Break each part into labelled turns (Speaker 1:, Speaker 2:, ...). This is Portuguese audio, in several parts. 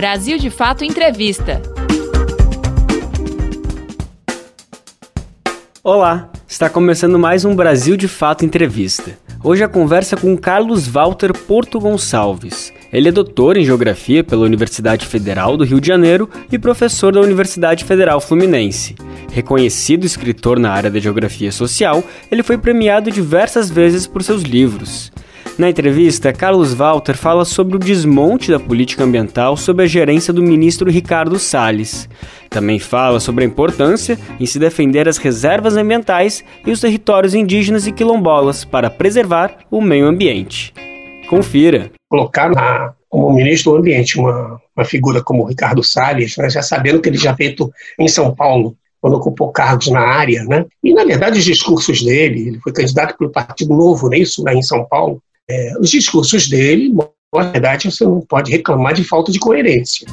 Speaker 1: Brasil de Fato Entrevista.
Speaker 2: Olá, está começando mais um Brasil de Fato Entrevista. Hoje a conversa com Carlos Walter Porto Gonçalves. Ele é doutor em Geografia pela Universidade Federal do Rio de Janeiro e professor da Universidade Federal Fluminense. Reconhecido escritor na área da geografia social, ele foi premiado diversas vezes por seus livros. Na entrevista, Carlos Walter fala sobre o desmonte da política ambiental sob a gerência do ministro Ricardo Salles. Também fala sobre a importância em se defender as reservas ambientais e os territórios indígenas e quilombolas para preservar o meio ambiente. Confira.
Speaker 3: Colocar na, como ministro do Ambiente uma, uma figura como Ricardo Salles, né, já sabendo que ele já feito em São Paulo quando ocupou cargos na área, né? E na verdade os discursos dele, ele foi candidato pelo Partido Novo, não é isso, lá em São Paulo. É, os discursos dele, na verdade, você não pode reclamar de falta de coerência.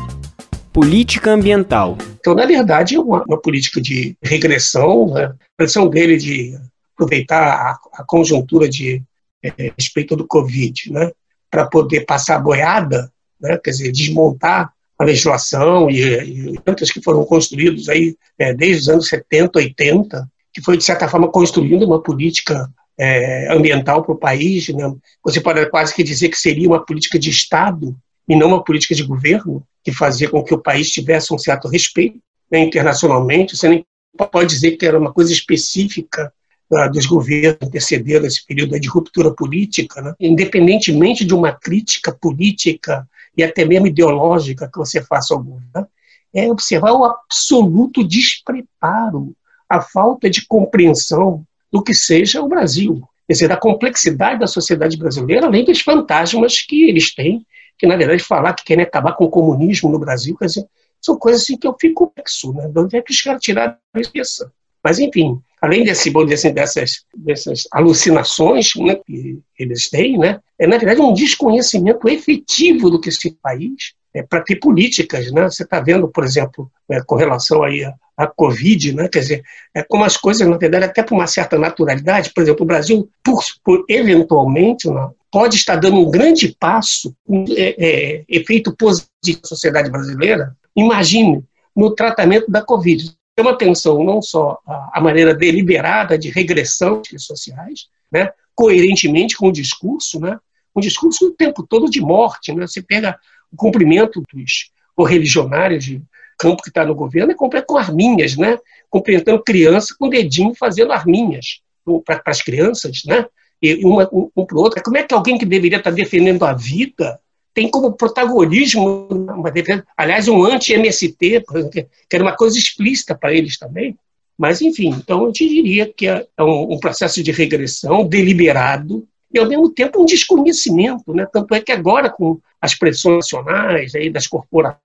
Speaker 2: Política ambiental.
Speaker 3: Então, na verdade, é uma, uma política de regressão, né? a pressão dele de aproveitar a, a conjuntura de é, respeito do Covid, né? para poder passar a boiada, né? quer dizer, desmontar a legislação e, e tantas que foram construídos aí é, desde os anos 70, 80, que foi, de certa forma, construindo uma política é, ambiental para o país. Né? Você pode quase que dizer que seria uma política de Estado e não uma política de governo, que fazia com que o país tivesse um certo respeito né, internacionalmente. Você nem pode dizer que era uma coisa específica uh, dos governos interceder nesse período de ruptura política, né? independentemente de uma crítica política e até mesmo ideológica que você faça governo, né? é observar o absoluto despreparo, a falta de compreensão do que seja o Brasil. Quer dizer, da complexidade da sociedade brasileira, além dos fantasmas que eles têm, que na verdade falar que querem acabar com o comunismo no Brasil, quer dizer, são coisas assim que eu fico complexo, né? De onde é que os caras tiraram isso? Mas, enfim, além desse, assim, dessas, dessas alucinações né, que eles têm, né, é, na verdade, um desconhecimento efetivo do que esse país é, para ter políticas. Né? Você está vendo, por exemplo, é, com relação aí a Covid, né? quer dizer, é como as coisas, na verdade, até por uma certa naturalidade, por exemplo, o Brasil, por, por eventualmente, né, pode estar dando um grande passo, um é, é, efeito positivo na sociedade brasileira. Imagine no tratamento da Covid. Chama atenção não só a maneira deliberada de regressão de sociais, né? coerentemente com o discurso, né? um discurso o tempo todo de morte. Né? Você pega o cumprimento dos correligionários de campo que está no governo é com arminhas, né? Cumprimentando criança com dedinho fazendo arminhas para as crianças, né? E uma, um, um para o outro. Como é que alguém que deveria estar tá defendendo a vida tem como protagonismo, uma defesa, aliás, um anti-MST, que era uma coisa explícita para eles também. Mas, enfim, então eu te diria que é um, um processo de regressão deliberado e, ao mesmo tempo, um desconhecimento. Né? Tanto é que agora, com as pressões nacionais aí, das corporações,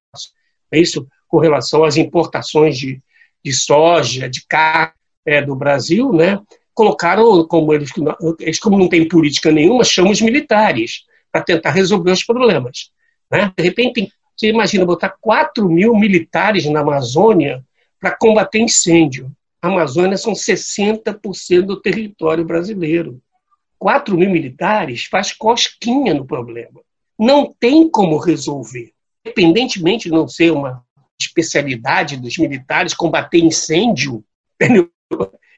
Speaker 3: é isso com relação às importações de, de soja, de carne é, do Brasil, né, colocaram, como eles, eles, como não tem política nenhuma, chamam os militares para tentar resolver os problemas. Né? De repente, você imagina botar 4 mil militares na Amazônia para combater incêndio. A Amazônia são 60% do território brasileiro. 4 mil militares faz cosquinha no problema. Não tem como resolver. Independentemente de não ser uma especialidade dos militares combater incêndio. Entendeu?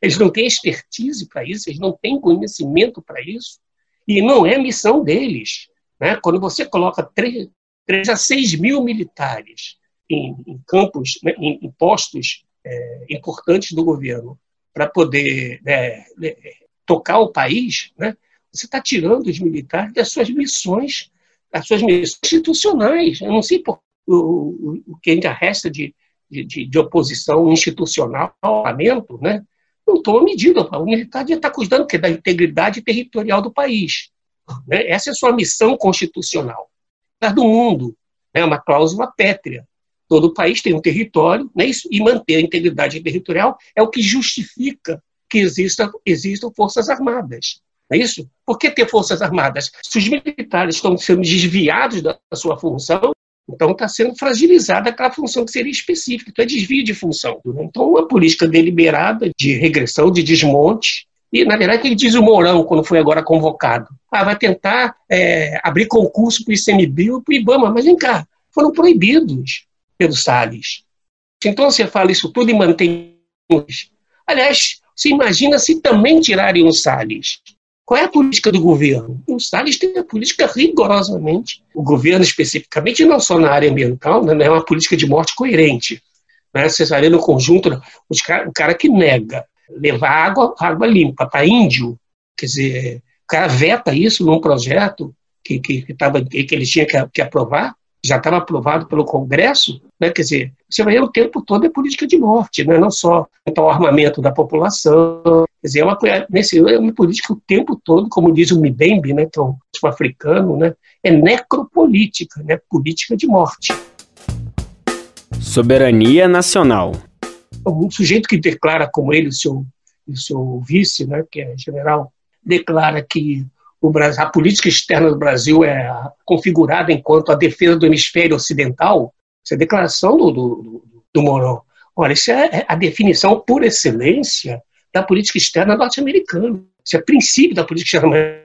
Speaker 3: Eles não têm expertise para isso, eles não têm conhecimento para isso. E não é missão deles. Né? Quando você coloca 3, 3 a 6 mil militares em, em campos, né, em, em, postos é, importantes do governo, para poder é, é, tocar o país, né? você está tirando os militares das suas missões, das suas missões institucionais. Eu não sei por o, o que ainda resta de, de, de oposição institucional ao parlamento, né, não toma medida. O militar está cuidando da integridade territorial do país. Né? Essa é a sua missão constitucional. Do mundo, é né, uma cláusula pétrea. Todo país tem um território né, e manter a integridade territorial é o que justifica que exista, existam forças armadas. É isso? Por que ter forças armadas? Se os militares estão sendo desviados da sua função, então está sendo fragilizada aquela função que seria específica, então é desvio de função. Então, uma política deliberada de regressão, de desmonte, e, na verdade, o que diz o Mourão, quando foi agora convocado? Ah, vai tentar é, abrir concurso para o ICMBio e para o IBAMA, mas vem cá, foram proibidos pelo Salles. Então você fala isso tudo e mantém. Aliás, você imagina se também tirarem o Salles. Qual é a política do governo? O Salles tem a política rigorosamente, o governo especificamente, não só na área ambiental, né, é uma política de morte coerente. Né? Está no conjunto, o cara que nega levar água, água limpa para índio, quer dizer, o cara veta isso num projeto que, que, que, tava, que ele tinha que, que aprovar, já estava aprovado pelo Congresso, né? quer dizer, você vai ver o tempo todo é política de morte, né? não só então, o armamento da população, quer dizer, é uma, nesse, é uma política o tempo todo, como diz o Mbembe, né, que é um africano, né, é necropolítica, né, política de morte.
Speaker 2: Soberania nacional.
Speaker 3: Um sujeito que declara como ele, o seu, o seu vice, né, que é general, declara que Brasil, a política externa do Brasil é configurada enquanto a defesa do hemisfério ocidental, essa é a declaração do, do, do. Olha, isso é, é a definição por excelência da política externa norte-americana. Isso é princípio da política externa.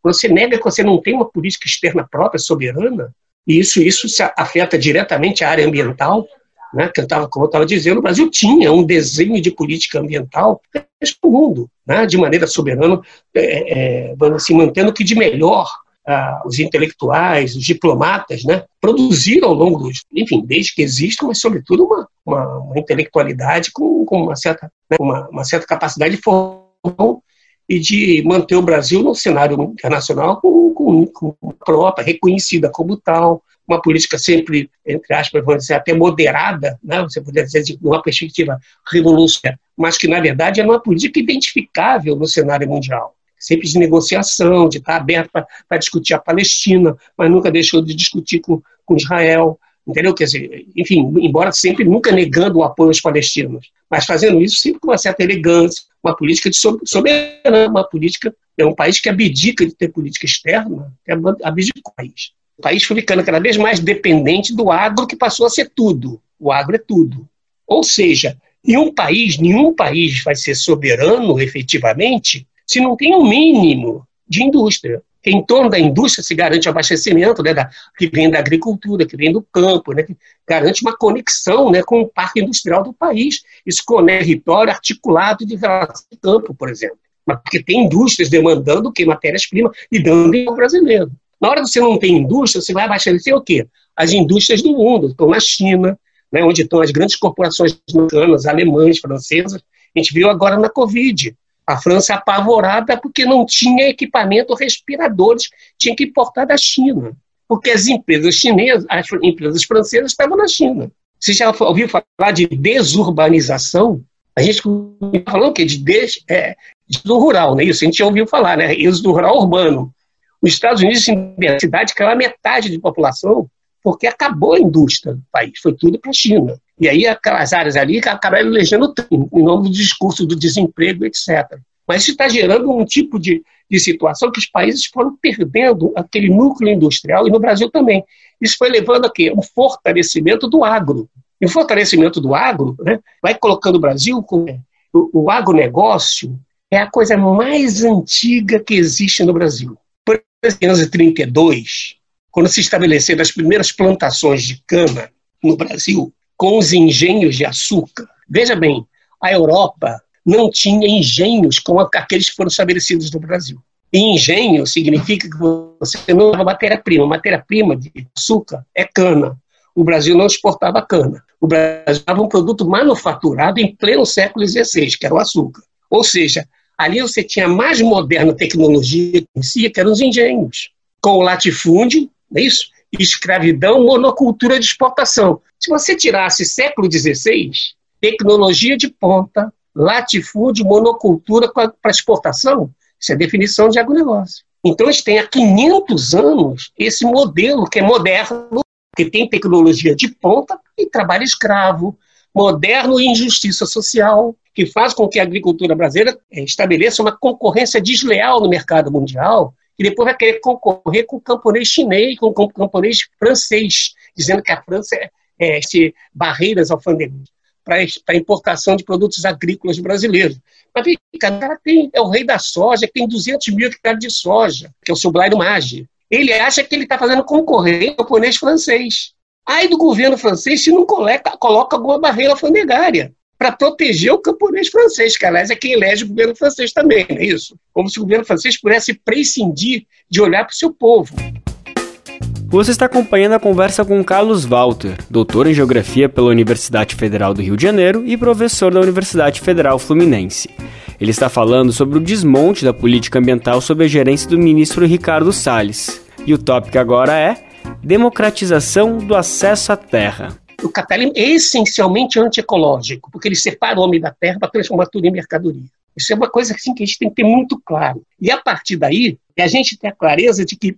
Speaker 3: Quando você nega que você não tem uma política externa própria, soberana, e isso, isso afeta diretamente a área ambiental, né, que eu tava, como eu estava dizendo, o Brasil tinha um desenho de política ambiental no mundo, né, de maneira soberana, é, é, assim, mantendo o que de melhor ah, os intelectuais, os diplomatas, né, produziram ao longo dos, enfim, desde que existe, mas sobretudo uma, uma, uma intelectualidade com, com uma, certa, né, uma, uma, certa capacidade de formação e de manter o Brasil no cenário internacional com, com, com própria, reconhecida como tal, uma política sempre, entre aspas, vamos dizer, até moderada, né? você poderia dizer de uma perspectiva revolucionária, mas que, na verdade, é uma política identificável no cenário mundial. Sempre de negociação, de estar aberto para discutir a Palestina, mas nunca deixou de discutir com, com Israel, entendeu? Quer dizer, enfim, embora sempre nunca negando o apoio aos palestinos, mas fazendo isso sempre com uma certa elegância, uma política de soberania, uma política, é um país que abdica de ter política externa, que abdica do país. O país ficando cada vez mais dependente do agro, que passou a ser tudo. O agro é tudo. Ou seja, nenhum país, nenhum país vai ser soberano efetivamente se não tem um mínimo de indústria. Em torno da indústria se garante abastecimento, né, da, que vem da agricultura, que vem do campo, né, que garante uma conexão né, com o parque industrial do país. Isso o território articulado de relação ao campo, por exemplo. Mas porque tem indústrias demandando que matérias-primas e dando ao brasileiro. Na hora que você não tem indústria, você vai abastecer o quê? As indústrias do mundo, estão na China, né, onde estão as grandes corporações americanas, alemãs, francesas. A gente viu agora na Covid. A França apavorada porque não tinha equipamento respiradores, tinha que importar da China. Porque as empresas chinesas, as empresas francesas estavam na China. Você já ouviu falar de desurbanização? A gente o quê? De, des, é, do rural, não é isso? A gente já ouviu falar, né? do rural urbano. Os Estados Unidos, a cidade, caiu a metade de população porque acabou a indústria do país, foi tudo para a China. E aí aquelas áreas ali acabaram elegendo em nome do discurso do desemprego, etc. Mas isso está gerando um tipo de, de situação que os países foram perdendo aquele núcleo industrial, e no Brasil também. Isso foi levando a quê? Um fortalecimento do agro. E o fortalecimento do agro né, vai colocando o Brasil com o, o agronegócio é a coisa mais antiga que existe no Brasil. 1932, quando se estabeleceram as primeiras plantações de cana no Brasil, com os engenhos de açúcar, veja bem, a Europa não tinha engenhos como aqueles que foram estabelecidos no Brasil. E engenho significa que você não leva matéria-prima. Matéria-prima de açúcar é cana. O Brasil não exportava cana. O Brasil estava um produto manufaturado em pleno século XVI, que era o açúcar. Ou seja, Ali você tinha a mais moderna tecnologia que conhecia, que eram os engenhos, com o latifúndio, não é isso? Escravidão, monocultura de exportação. Se você tirasse século XVI, tecnologia de ponta, latifúndio, monocultura para exportação, isso é definição de agronegócio. Então, eles têm há 500 anos esse modelo que é moderno, que tem tecnologia de ponta e trabalho escravo, moderno e injustiça social, que faz com que a agricultura brasileira eh, estabeleça uma concorrência desleal no mercado mundial, e depois vai querer concorrer com o camponês chinês, com o camponês francês, dizendo que a França é, é barreiras alfandegárias para a importação de produtos agrícolas brasileiros. Mas o cara tem, é o rei da soja, que tem 200 mil hectares de soja, que é o Sublime Mage. Ele acha que ele está fazendo concorrência ao camponês francês. Aí do governo francês se não coloca, coloca alguma barreira alfandegária para proteger o camponês francês, que aliás é quem elege o governo francês também, não é isso? Como se o governo francês pudesse prescindir de olhar para o seu povo.
Speaker 2: Você está acompanhando a conversa com Carlos Walter, doutor em Geografia pela Universidade Federal do Rio de Janeiro e professor da Universidade Federal Fluminense. Ele está falando sobre o desmonte da política ambiental sob a gerência do ministro Ricardo Salles. E o tópico agora é democratização do acesso à terra
Speaker 3: o capitalismo é essencialmente antiecológico, porque ele separa o homem da terra para transformar tudo em mercadoria. Isso é uma coisa assim, que a gente tem que ter muito claro. E a partir daí, a gente tem a clareza de que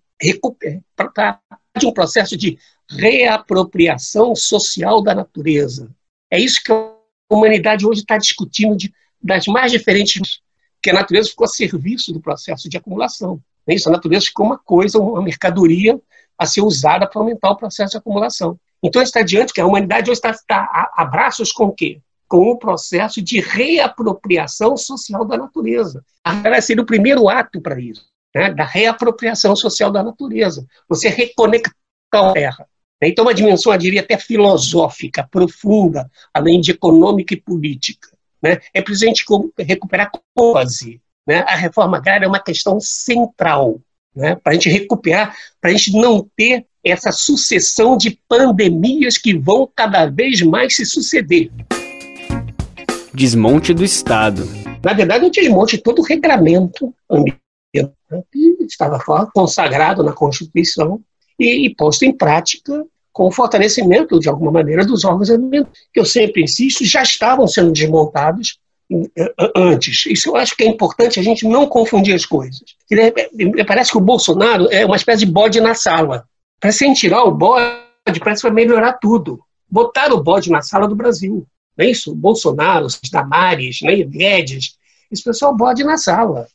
Speaker 3: para de um processo de reapropriação social da natureza. É isso que a humanidade hoje está discutindo de, das mais diferentes, que a natureza ficou a serviço do processo de acumulação. É isso, a natureza ficou uma coisa, uma mercadoria a ser usada para aumentar o processo de acumulação. Então está diante que a humanidade hoje está, está a, a braços com o quê? Com o processo de reapropriação social da natureza. Agora seria o primeiro ato para isso, né? da reapropriação social da natureza. Você reconectar a terra. Então, uma dimensão, eu diria, até filosófica, profunda, além de econômica e política. Né? É preciso a gente recuperar a cose. Né? A reforma agrária é uma questão central né? para a gente recuperar, para a gente não ter essa sucessão de pandemias que vão cada vez mais se suceder.
Speaker 2: Desmonte do Estado.
Speaker 3: Na verdade, o desmonte de todo o regramento ambiental né, que estava consagrado na Constituição e, e posto em prática com o fortalecimento, de alguma maneira, dos órgãos ambientais, que eu sempre insisto, já estavam sendo desmontados eh, antes. Isso eu acho que é importante a gente não confundir as coisas. Parece que o Bolsonaro é uma espécie de bode na sala. Para sem tirar o bode, parece que vai melhorar tudo. Botar o bode na sala do Brasil. Não é isso? Bolsonaro, os Damares, né? Guedes, esse pessoal bode na sala.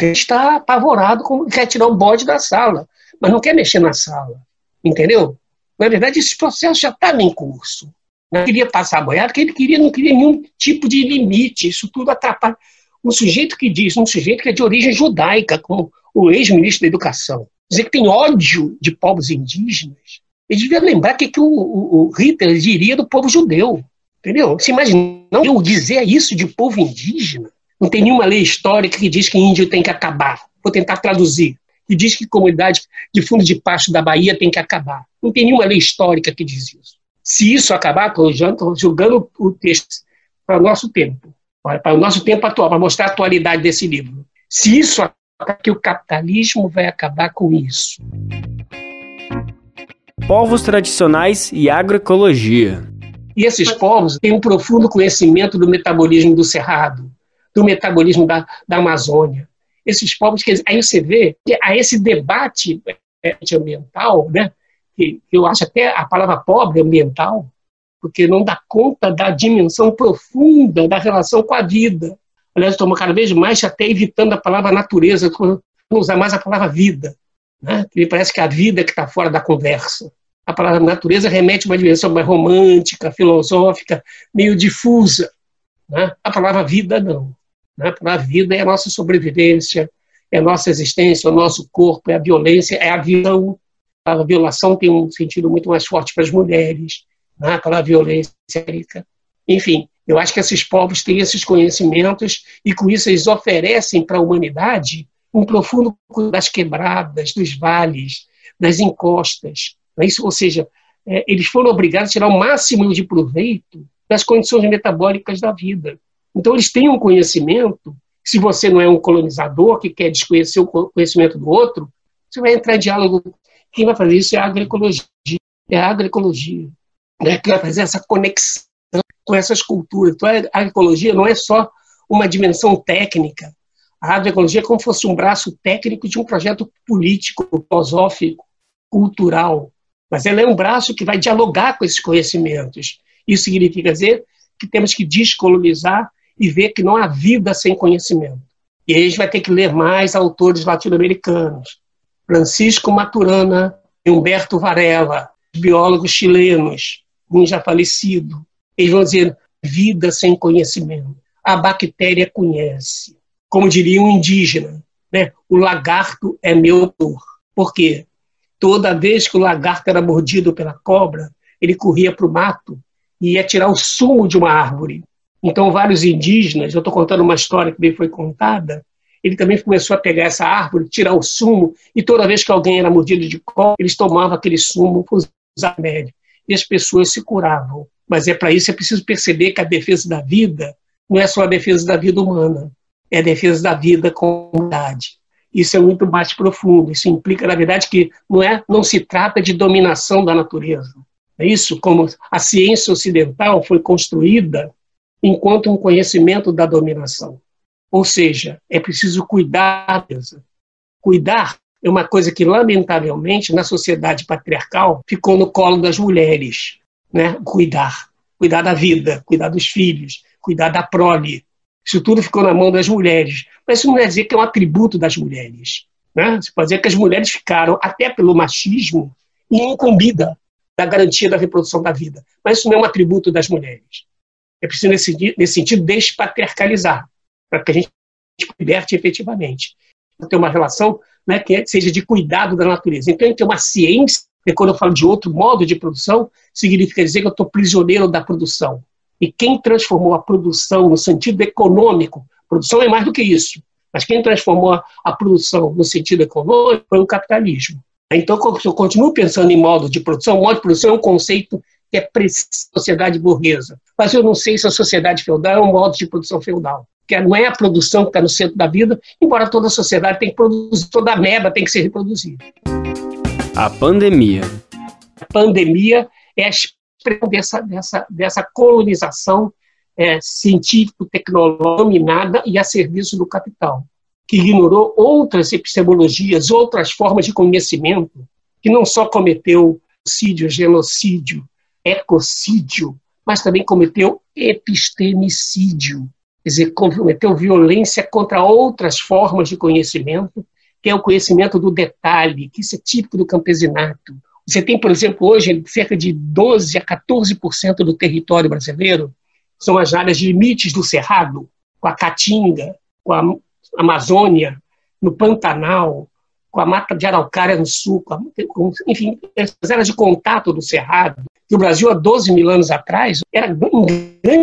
Speaker 3: Está apavorado, com, quer tirar o bode da sala, mas não quer mexer na sala. Entendeu? Na verdade, esse processo já estava em curso. Não queria passar a boiada, porque ele queria, não queria nenhum tipo de limite. Isso tudo atrapalha. Um sujeito que diz, um sujeito que é de origem judaica, como o ex-ministro da Educação, dizer que tem ódio de povos indígenas, ele devia lembrar que, que o, o, o, Hitler diria do povo judeu. Entendeu? Você imagina eu dizer isso de povo indígena? Não tem nenhuma lei histórica que diz que índio tem que acabar. Vou tentar traduzir. Que diz que comunidade de fundo de pasto da Bahia tem que acabar. Não tem nenhuma lei histórica que diz isso. Se isso acabar, estou julgando o texto para o nosso tempo, para o nosso tempo atual, para mostrar a atualidade desse livro. Se isso que o capitalismo vai acabar com isso.
Speaker 2: Povos tradicionais e agroecologia.
Speaker 3: E esses povos têm um profundo conhecimento do metabolismo do cerrado, do metabolismo da, da Amazônia. Esses povos, aí você vê que há esse debate é, ambiental, né, que eu acho até a palavra pobre ambiental, porque não dá conta da dimensão profunda da relação com a vida. Aliás, estou cada vez mais até evitando a palavra natureza, não usar mais a palavra vida. Né? Me parece que a vida que está fora da conversa. A palavra natureza remete a uma dimensão mais romântica, filosófica, meio difusa. Né? A palavra vida, não. Né? A palavra vida é a nossa sobrevivência, é a nossa existência, é o nosso corpo, é a violência, é a visão. A violação tem um sentido muito mais forte para as mulheres, né? a palavra violência. Enfim, eu acho que esses povos têm esses conhecimentos e com isso eles oferecem para a humanidade um profundo das quebradas, dos vales, das encostas. É isso? Ou seja, é, eles foram obrigados a tirar o máximo de proveito das condições metabólicas da vida. Então, eles têm um conhecimento. Se você não é um colonizador que quer desconhecer o conhecimento do outro, você vai entrar em diálogo. Quem vai fazer isso é a agroecologia. É a agroecologia né, que vai fazer essa conexão com essas culturas. Então, a agroecologia não é só uma dimensão técnica. A agroecologia é como se fosse um braço técnico de um projeto político, filosófico, cultural. Mas ela é um braço que vai dialogar com esses conhecimentos. Isso significa dizer que temos que descolonizar e ver que não há vida sem conhecimento. E aí a gente vai ter que ler mais autores latino-americanos. Francisco Maturana, Humberto Varela, biólogos chilenos, um já falecido, eles vão dizer vida sem conhecimento. A bactéria conhece. Como diria um indígena, né? o lagarto é meu dor. Por quê? Toda vez que o lagarto era mordido pela cobra, ele corria para o mato e ia tirar o sumo de uma árvore. Então, vários indígenas, eu estou contando uma história que bem foi contada, ele também começou a pegar essa árvore, tirar o sumo, e toda vez que alguém era mordido de cobra, eles tomavam aquele sumo para usar médio. E as pessoas se curavam. Mas é para isso é preciso perceber que a defesa da vida não é só a defesa da vida humana, é a defesa da vida com comunidade. Isso é muito mais profundo. Isso implica, na verdade, que não é, não se trata de dominação da natureza. É isso, como a ciência ocidental foi construída enquanto um conhecimento da dominação. Ou seja, é preciso cuidar. Cuidar é uma coisa que, lamentavelmente, na sociedade patriarcal, ficou no colo das mulheres. Né? Cuidar. Cuidar da vida, cuidar dos filhos, cuidar da prole. Isso tudo ficou na mão das mulheres. Mas isso não quer dizer que é um atributo das mulheres. Né? Você pode dizer que as mulheres ficaram, até pelo machismo, incumbidas da garantia da reprodução da vida. Mas isso não é um atributo das mulheres. É preciso, nesse, nesse sentido, despatriarcalizar, para que a gente liberte efetivamente. Ter uma relação né, que seja de cuidado da natureza. Então, tem uma ciência, e quando eu falo de outro modo de produção, significa dizer que eu estou prisioneiro da produção. E quem transformou a produção no sentido econômico, produção é mais do que isso, mas quem transformou a produção no sentido econômico foi o capitalismo. Então, eu continuo pensando em modo de produção. Modo de produção é um conceito que é sociedade burguesa. Mas eu não sei se a sociedade feudal é um modo de produção feudal. Que não é a produção que está no centro da vida, embora toda a sociedade tenha que produzir, toda a merda tem que ser reproduzida.
Speaker 2: A pandemia.
Speaker 3: A pandemia é a expressão dessa, dessa, dessa colonização é, científico-tecnológica dominada e a serviço do capital, que ignorou outras epistemologias, outras formas de conhecimento, que não só cometeu genocídio, genocídio, ecocídio, mas também cometeu epistemicídio, quer dizer, cometeu violência contra outras formas de conhecimento, que é o conhecimento do detalhe, que isso é típico do campesinato. Você tem, por exemplo, hoje cerca de 12 a 14% do território brasileiro são as áreas de limites do Cerrado, com a Caatinga, com a Amazônia, no Pantanal, com a mata de araucária no sul, com, enfim, as áreas de contato do Cerrado, que o Brasil, há 12 mil anos atrás, era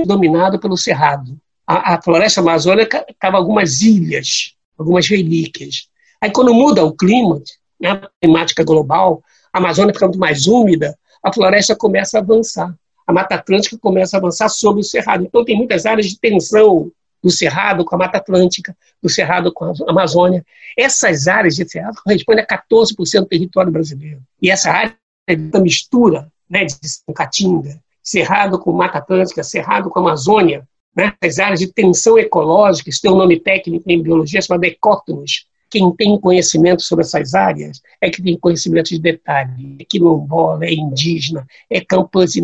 Speaker 3: dominado pelo Cerrado. A, a floresta amazônica estava algumas ilhas, algumas relíquias. Aí, quando muda o clima, né, a climática global, a Amazônia fica muito mais úmida, a floresta começa a avançar. A Mata Atlântica começa a avançar sobre o Cerrado. Então, tem muitas áreas de tensão do Cerrado com a Mata Atlântica, do Cerrado com a Amazônia. Essas áreas de Cerrado correspondem a 14% do território brasileiro. E essa área é da mistura né, de Caatinga, Cerrado com Mata Atlântica, Cerrado com Amazônia, né, as áreas de tensão ecológica, isso tem um nome técnico em biologia chamado ecótonos. Quem tem conhecimento sobre essas áreas é que tem conhecimento de detalhe, é quilombola, é indígena, é,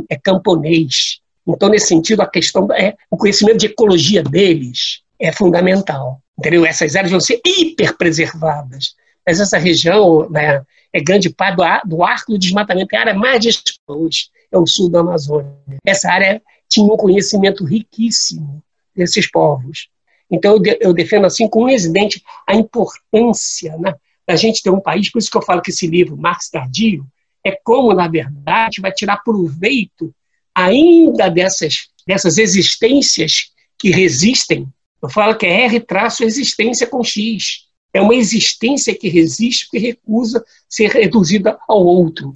Speaker 3: é camponês, então, nesse sentido, a questão é o conhecimento de ecologia deles é fundamental. Entendeu? Essas áreas vão ser hiper preservadas. Mas essa região né, é grande parte do, do arco do desmatamento, é a área mais exposta é o sul da Amazônia. Essa área tinha um conhecimento riquíssimo desses povos. Então, eu, de, eu defendo assim, como residente, a importância né, da gente ter um país, por isso que eu falo que esse livro, Marx Tardio, é como, na verdade, vai tirar proveito ainda dessas, dessas existências que resistem. Eu falo que é R traço existência com X. É uma existência que resiste porque recusa ser reduzida ao outro.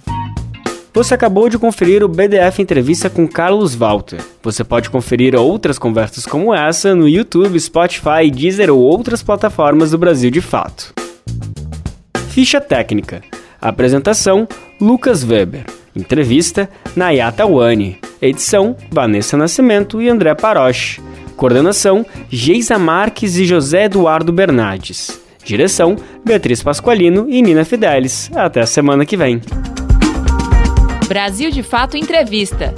Speaker 2: Você acabou de conferir o BDF Entrevista com Carlos Walter. Você pode conferir outras conversas como essa no YouTube, Spotify, Deezer ou outras plataformas do Brasil de Fato. Ficha técnica. Apresentação: Lucas Weber. Entrevista: Nayata Wani. Edição: Vanessa Nascimento e André Paroche. Coordenação: Geisa Marques e José Eduardo Bernardes. Direção: Beatriz Pasqualino e Nina Fidelis. Até a semana que vem.
Speaker 1: Brasil de Fato Entrevista.